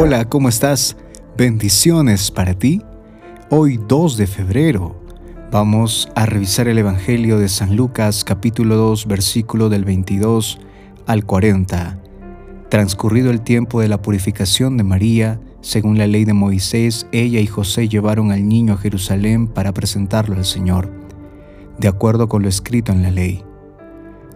Hola, ¿cómo estás? Bendiciones para ti. Hoy 2 de febrero vamos a revisar el Evangelio de San Lucas capítulo 2 versículo del 22 al 40. Transcurrido el tiempo de la purificación de María, según la ley de Moisés, ella y José llevaron al niño a Jerusalén para presentarlo al Señor, de acuerdo con lo escrito en la ley.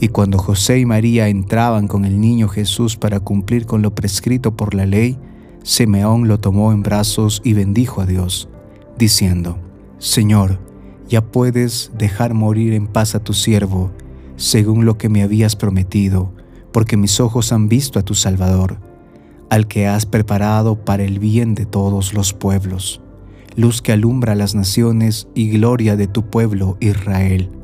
y cuando José y María entraban con el niño Jesús para cumplir con lo prescrito por la ley, Simeón lo tomó en brazos y bendijo a Dios, diciendo, Señor, ya puedes dejar morir en paz a tu siervo, según lo que me habías prometido, porque mis ojos han visto a tu Salvador, al que has preparado para el bien de todos los pueblos, luz que alumbra las naciones y gloria de tu pueblo Israel.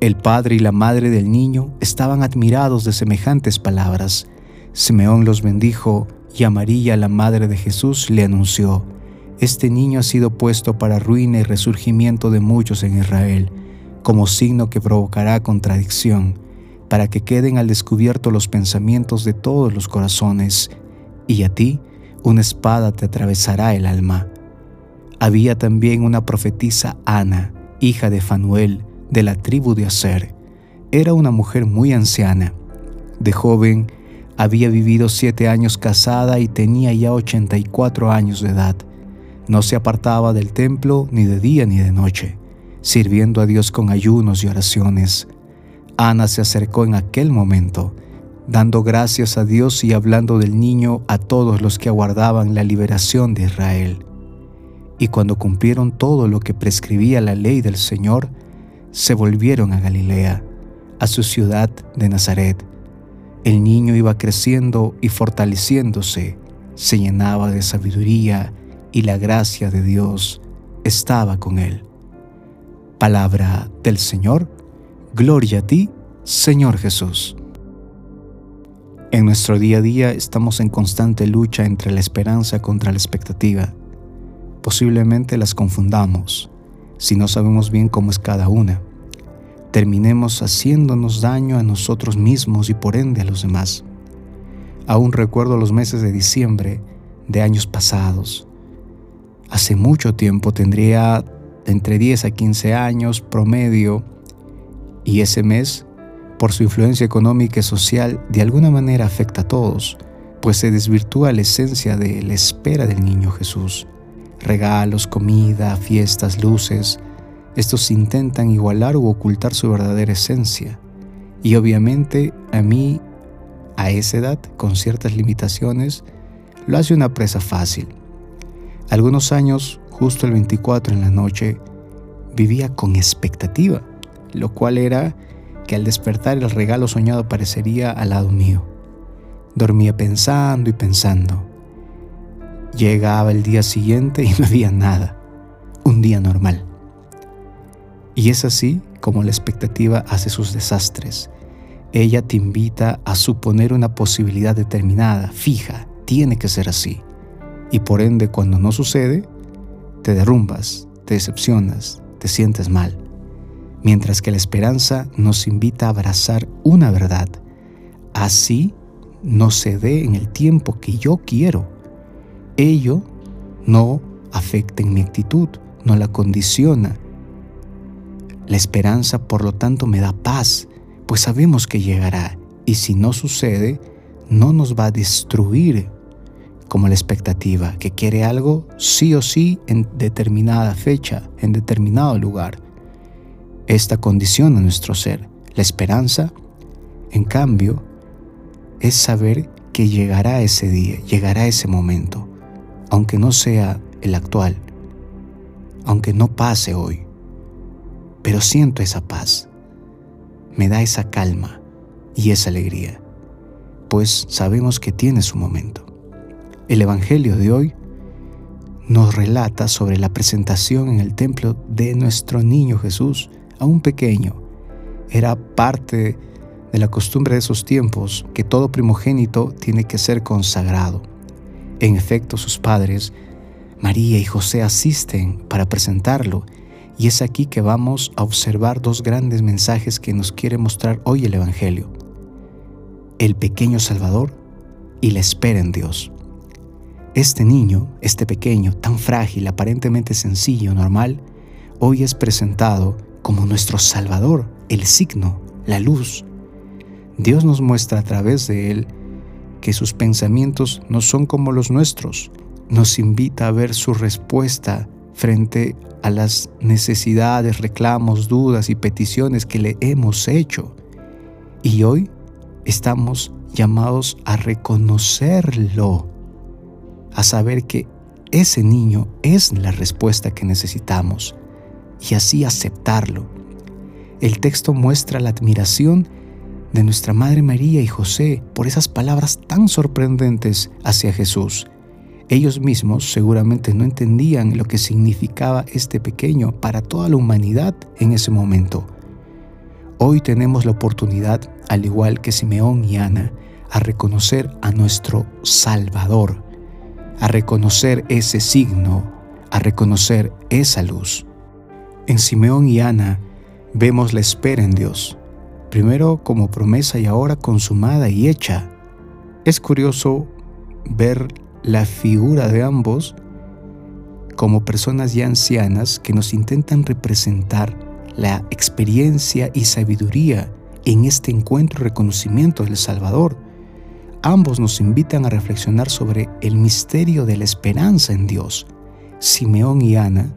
El padre y la madre del niño estaban admirados de semejantes palabras. Simeón los bendijo y a María, la madre de Jesús, le anunció, Este niño ha sido puesto para ruina y resurgimiento de muchos en Israel, como signo que provocará contradicción, para que queden al descubierto los pensamientos de todos los corazones, y a ti una espada te atravesará el alma. Había también una profetisa Ana, hija de Fanuel, de la tribu de Aser. Era una mujer muy anciana. De joven había vivido siete años casada y tenía ya 84 años de edad. No se apartaba del templo ni de día ni de noche, sirviendo a Dios con ayunos y oraciones. Ana se acercó en aquel momento, dando gracias a Dios y hablando del niño a todos los que aguardaban la liberación de Israel. Y cuando cumplieron todo lo que prescribía la ley del Señor, se volvieron a Galilea, a su ciudad de Nazaret. El niño iba creciendo y fortaleciéndose, se llenaba de sabiduría y la gracia de Dios estaba con él. Palabra del Señor, gloria a ti, Señor Jesús. En nuestro día a día estamos en constante lucha entre la esperanza contra la expectativa. Posiblemente las confundamos si no sabemos bien cómo es cada una. Terminemos haciéndonos daño a nosotros mismos y por ende a los demás. Aún recuerdo los meses de diciembre de años pasados. Hace mucho tiempo tendría entre 10 a 15 años promedio y ese mes, por su influencia económica y social, de alguna manera afecta a todos, pues se desvirtúa la esencia de la espera del niño Jesús regalos, comida, fiestas, luces. Estos intentan igualar u ocultar su verdadera esencia. Y obviamente a mí, a esa edad, con ciertas limitaciones, lo hace una presa fácil. Algunos años, justo el 24 en la noche, vivía con expectativa, lo cual era que al despertar el regalo soñado aparecería al lado mío. Dormía pensando y pensando. Llegaba el día siguiente y no había nada. Un día normal. Y es así como la expectativa hace sus desastres. Ella te invita a suponer una posibilidad determinada, fija, tiene que ser así. Y por ende, cuando no sucede, te derrumbas, te decepcionas, te sientes mal. Mientras que la esperanza nos invita a abrazar una verdad. Así no se dé en el tiempo que yo quiero ello no afecta en mi actitud, no la condiciona. La esperanza, por lo tanto, me da paz, pues sabemos que llegará y si no sucede, no nos va a destruir como la expectativa, que quiere algo sí o sí en determinada fecha, en determinado lugar. Esta condiciona nuestro ser. La esperanza, en cambio, es saber que llegará ese día, llegará ese momento aunque no sea el actual, aunque no pase hoy, pero siento esa paz, me da esa calma y esa alegría, pues sabemos que tiene su momento. El Evangelio de hoy nos relata sobre la presentación en el templo de nuestro niño Jesús, aún pequeño. Era parte de la costumbre de esos tiempos que todo primogénito tiene que ser consagrado. En efecto, sus padres, María y José, asisten para presentarlo y es aquí que vamos a observar dos grandes mensajes que nos quiere mostrar hoy el Evangelio. El pequeño Salvador y la espera en Dios. Este niño, este pequeño, tan frágil, aparentemente sencillo, normal, hoy es presentado como nuestro Salvador, el signo, la luz. Dios nos muestra a través de él que sus pensamientos no son como los nuestros. Nos invita a ver su respuesta frente a las necesidades, reclamos, dudas y peticiones que le hemos hecho. Y hoy estamos llamados a reconocerlo a saber que ese niño es la respuesta que necesitamos y así aceptarlo. El texto muestra la admiración de nuestra Madre María y José por esas palabras tan sorprendentes hacia Jesús. Ellos mismos seguramente no entendían lo que significaba este pequeño para toda la humanidad en ese momento. Hoy tenemos la oportunidad, al igual que Simeón y Ana, a reconocer a nuestro Salvador a reconocer ese signo, a reconocer esa luz. En Simeón y Ana vemos la espera en Dios, primero como promesa y ahora consumada y hecha. Es curioso ver la figura de ambos como personas ya ancianas que nos intentan representar la experiencia y sabiduría en este encuentro y reconocimiento del Salvador Ambos nos invitan a reflexionar sobre el misterio de la esperanza en Dios. Simeón y Ana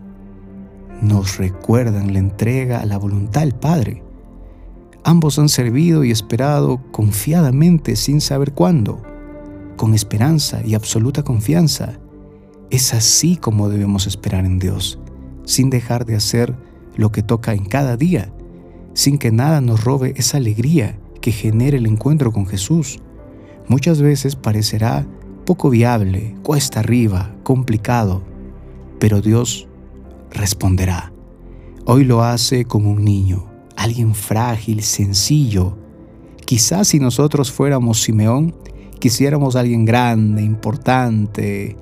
nos recuerdan la entrega a la voluntad del Padre. Ambos han servido y esperado confiadamente sin saber cuándo, con esperanza y absoluta confianza. Es así como debemos esperar en Dios, sin dejar de hacer lo que toca en cada día, sin que nada nos robe esa alegría que genere el encuentro con Jesús muchas veces parecerá poco viable, cuesta arriba, complicado, pero Dios responderá. Hoy lo hace como un niño, alguien frágil, sencillo. Quizás si nosotros fuéramos Simeón, quisiéramos alguien grande, importante.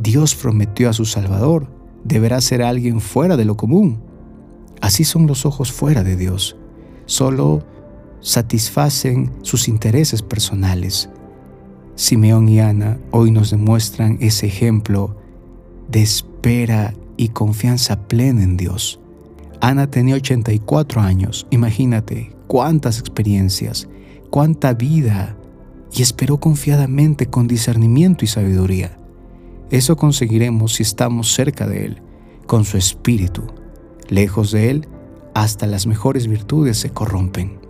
Dios prometió a su Salvador, deberá ser alguien fuera de lo común. Así son los ojos fuera de Dios. Solo satisfacen sus intereses personales. Simeón y Ana hoy nos demuestran ese ejemplo de espera y confianza plena en Dios. Ana tenía 84 años, imagínate cuántas experiencias, cuánta vida, y esperó confiadamente con discernimiento y sabiduría. Eso conseguiremos si estamos cerca de Él, con su espíritu. Lejos de Él, hasta las mejores virtudes se corrompen.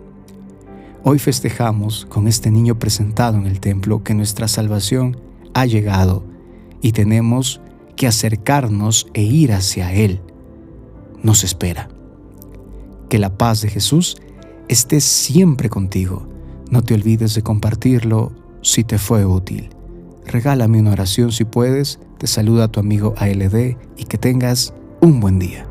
Hoy festejamos con este niño presentado en el templo que nuestra salvación ha llegado y tenemos que acercarnos e ir hacia Él. Nos espera. Que la paz de Jesús esté siempre contigo. No te olvides de compartirlo si te fue útil. Regálame una oración si puedes. Te saluda tu amigo ALD y que tengas un buen día.